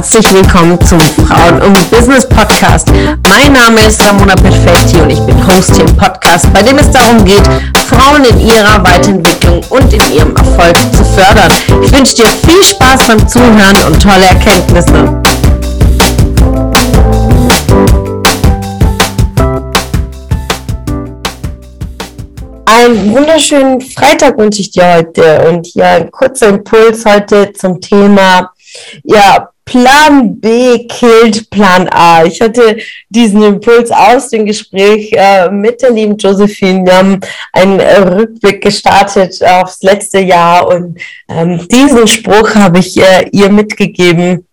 herzlich willkommen zum Frauen und Business Podcast. Mein Name ist Ramona Perfetti und ich bin Host hier im Podcast, bei dem es darum geht, Frauen in ihrer Weiterentwicklung und in ihrem Erfolg zu fördern. Ich wünsche dir viel Spaß beim Zuhören und tolle Erkenntnisse. Einen wunderschönen Freitag wünsche ich dir heute und ja, ein kurzer Impuls heute zum Thema ja, Plan B killt Plan A. Ich hatte diesen Impuls aus dem Gespräch äh, mit der lieben Josephine. Wir haben einen äh, Rückblick gestartet aufs letzte Jahr und ähm, diesen Spruch habe ich äh, ihr mitgegeben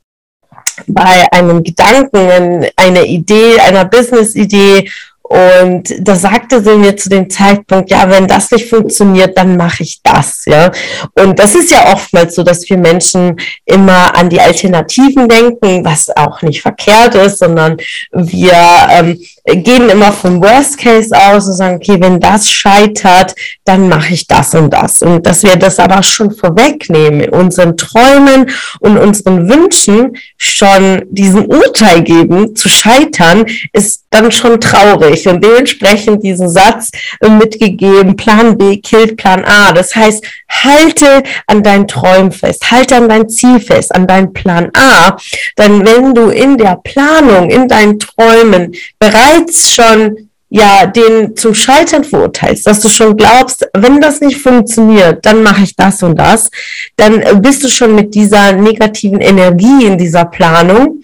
bei einem Gedanken, einer Idee, einer Business-Idee und da sagte sie mir zu dem Zeitpunkt, ja, wenn das nicht funktioniert, dann mache ich das, ja. Und das ist ja oftmals so, dass wir Menschen immer an die Alternativen denken, was auch nicht verkehrt ist, sondern wir ähm, gehen immer vom Worst Case aus und sagen, okay, wenn das scheitert, dann mache ich das und das. Und dass wir das aber schon vorwegnehmen, unseren Träumen und unseren Wünschen schon diesen Urteil geben, zu scheitern, ist dann schon traurig ich und dementsprechend diesen Satz mitgegeben, Plan B killt Plan A. Das heißt, halte an deinen Träumen fest, halte an dein Ziel fest, an deinen Plan A. Denn wenn du in der Planung, in deinen Träumen bereits schon ja, den zum Scheitern verurteilst, dass du schon glaubst, wenn das nicht funktioniert, dann mache ich das und das, dann bist du schon mit dieser negativen Energie in dieser Planung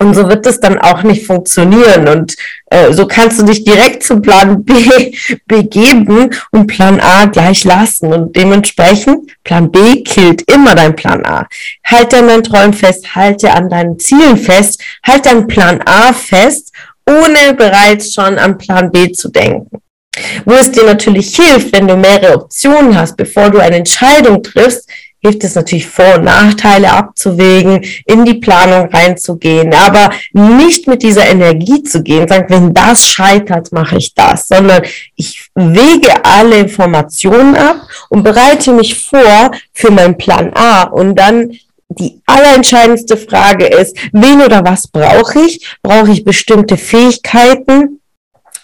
und so wird es dann auch nicht funktionieren. Und äh, so kannst du dich direkt zu Plan B begeben und Plan A gleich lassen. Und dementsprechend, Plan B killt immer dein Plan A. Halte an deinen Träumen fest, halte an deinen Zielen fest, halte an Plan A fest, ohne bereits schon an Plan B zu denken. Wo es dir natürlich hilft, wenn du mehrere Optionen hast, bevor du eine Entscheidung triffst, hilft es natürlich Vor- und Nachteile abzuwägen, in die Planung reinzugehen, aber nicht mit dieser Energie zu gehen, sagen, wenn das scheitert, mache ich das, sondern ich wege alle Informationen ab und bereite mich vor für meinen Plan A und dann die allerentscheidendste Frage ist, wen oder was brauche ich? Brauche ich bestimmte Fähigkeiten?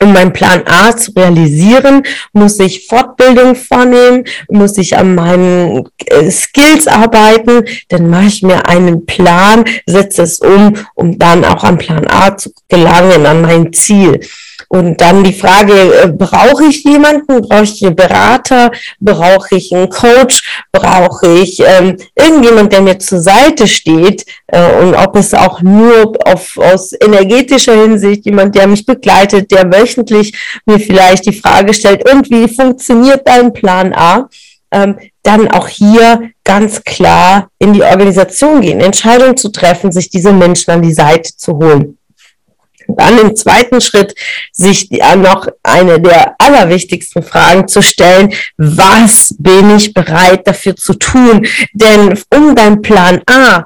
Um meinen Plan A zu realisieren, muss ich Fortbildung vornehmen, muss ich an meinen äh, Skills arbeiten, dann mache ich mir einen Plan, setze es um, um dann auch an Plan A zu gelangen, an mein Ziel. Und dann die Frage, äh, brauche ich jemanden? Brauche ich einen Berater? Brauche ich einen Coach? Brauche ich ähm, irgendjemand, der mir zur Seite steht? Äh, und ob es auch nur auf, aus energetischer Hinsicht jemand, der mich begleitet, der wöchentlich mir vielleicht die Frage stellt, und wie funktioniert dein Plan A? Ähm, dann auch hier ganz klar in die Organisation gehen, Entscheidungen zu treffen, sich diese Menschen an die Seite zu holen. Dann im zweiten Schritt sich noch eine der allerwichtigsten Fragen zu stellen, was bin ich bereit dafür zu tun? Denn um dein Plan A äh,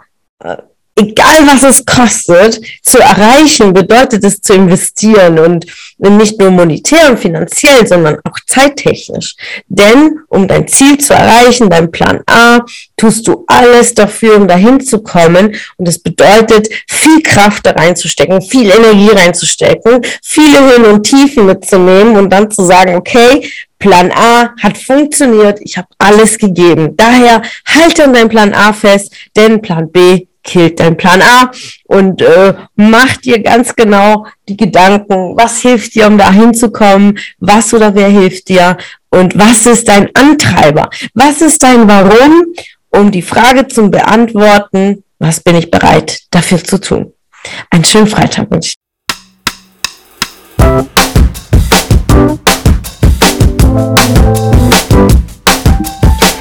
egal was es kostet, zu erreichen, bedeutet es zu investieren und nicht nur monetär und finanziell, sondern auch zeittechnisch. Denn um dein Ziel zu erreichen, dein Plan A, tust du alles dafür, um dahin zu kommen. Und es bedeutet, viel Kraft da reinzustecken, viel Energie reinzustecken, viele Höhen und Tiefen mitzunehmen und dann zu sagen, okay, Plan A hat funktioniert, ich habe alles gegeben. Daher halte an deinem Plan A fest, denn Plan B killt dein Plan A und äh, mach dir ganz genau die Gedanken, was hilft dir, um da hinzukommen, was oder wer hilft dir und was ist dein Antreiber, was ist dein Warum, um die Frage zu beantworten, was bin ich bereit dafür zu tun. Einen schönen Freitag wünsche ich.